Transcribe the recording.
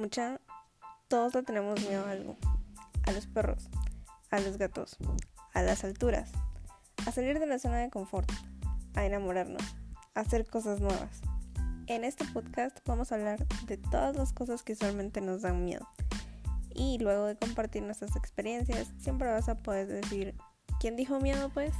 Mucha, todos le tenemos miedo a algo. A los perros, a los gatos, a las alturas, a salir de la zona de confort, a enamorarnos, a hacer cosas nuevas. En este podcast vamos a hablar de todas las cosas que usualmente nos dan miedo. Y luego de compartir nuestras experiencias, siempre vas a poder decir, ¿quién dijo miedo pues?